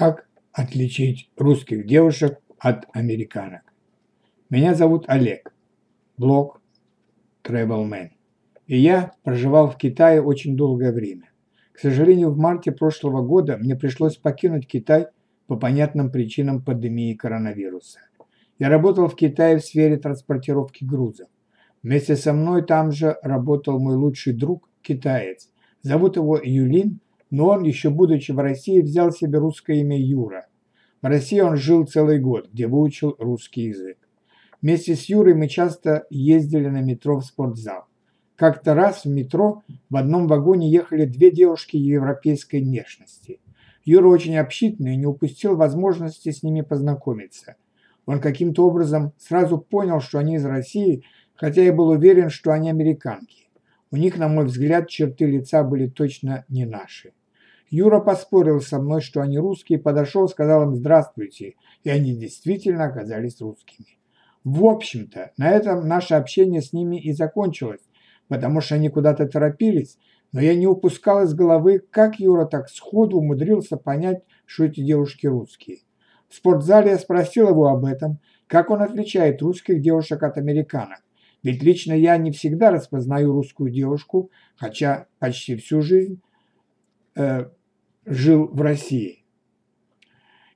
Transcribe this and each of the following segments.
Как отличить русских девушек от американок? Меня зовут Олег, блог Travelman. И я проживал в Китае очень долгое время. К сожалению, в марте прошлого года мне пришлось покинуть Китай по понятным причинам пандемии коронавируса. Я работал в Китае в сфере транспортировки грузов. Вместе со мной там же работал мой лучший друг, китаец. Зовут его Юлин, но он, еще будучи в России, взял себе русское имя Юра. В России он жил целый год, где выучил русский язык. Вместе с Юрой мы часто ездили на метро в спортзал. Как-то раз в метро в одном вагоне ехали две девушки европейской внешности. Юра очень общительный и не упустил возможности с ними познакомиться. Он каким-то образом сразу понял, что они из России, хотя и был уверен, что они американки. У них, на мой взгляд, черты лица были точно не наши. Юра поспорил со мной, что они русские, подошел, сказал им «здравствуйте», и они действительно оказались русскими. В общем-то, на этом наше общение с ними и закончилось, потому что они куда-то торопились, но я не упускал из головы, как Юра так сходу умудрился понять, что эти девушки русские. В спортзале я спросил его об этом, как он отличает русских девушек от американок. Ведь лично я не всегда распознаю русскую девушку, хотя почти всю жизнь э, жил в России.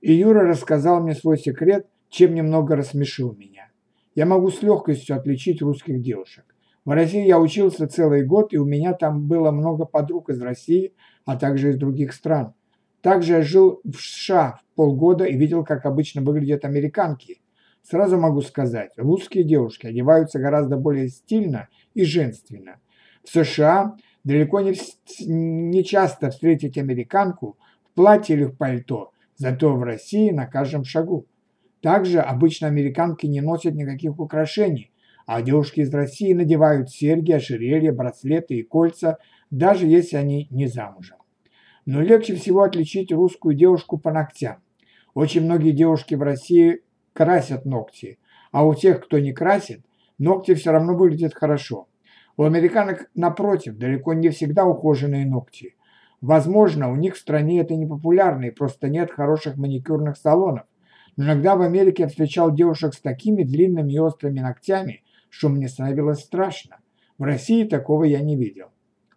И Юра рассказал мне свой секрет, чем немного рассмешил меня. Я могу с легкостью отличить русских девушек. В России я учился целый год, и у меня там было много подруг из России, а также из других стран. Также я жил в США полгода и видел, как обычно выглядят американки. Сразу могу сказать, русские девушки одеваются гораздо более стильно и женственно. В США далеко не, не часто встретить американку в платье или в пальто, зато в России на каждом шагу. Также обычно американки не носят никаких украшений, а девушки из России надевают серьги, ожерелья, браслеты и кольца, даже если они не замужем. Но легче всего отличить русскую девушку по ногтям. Очень многие девушки в России красят ногти, а у тех, кто не красит, ногти все равно выглядят хорошо. У американок, напротив, далеко не всегда ухоженные ногти. Возможно, у них в стране это не популярно и просто нет хороших маникюрных салонов. Но иногда в Америке я встречал девушек с такими длинными и острыми ногтями, что мне становилось страшно. В России такого я не видел.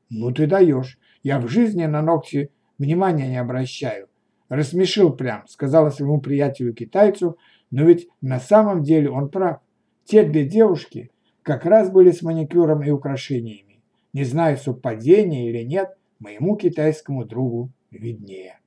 Ну ты даешь. Я в жизни на ногти внимания не обращаю. Рассмешил прям, сказала своему приятелю-китайцу, но ведь на самом деле он прав. Те две девушки как раз были с маникюром и украшениями. Не знаю, совпадение или нет, моему китайскому другу виднее.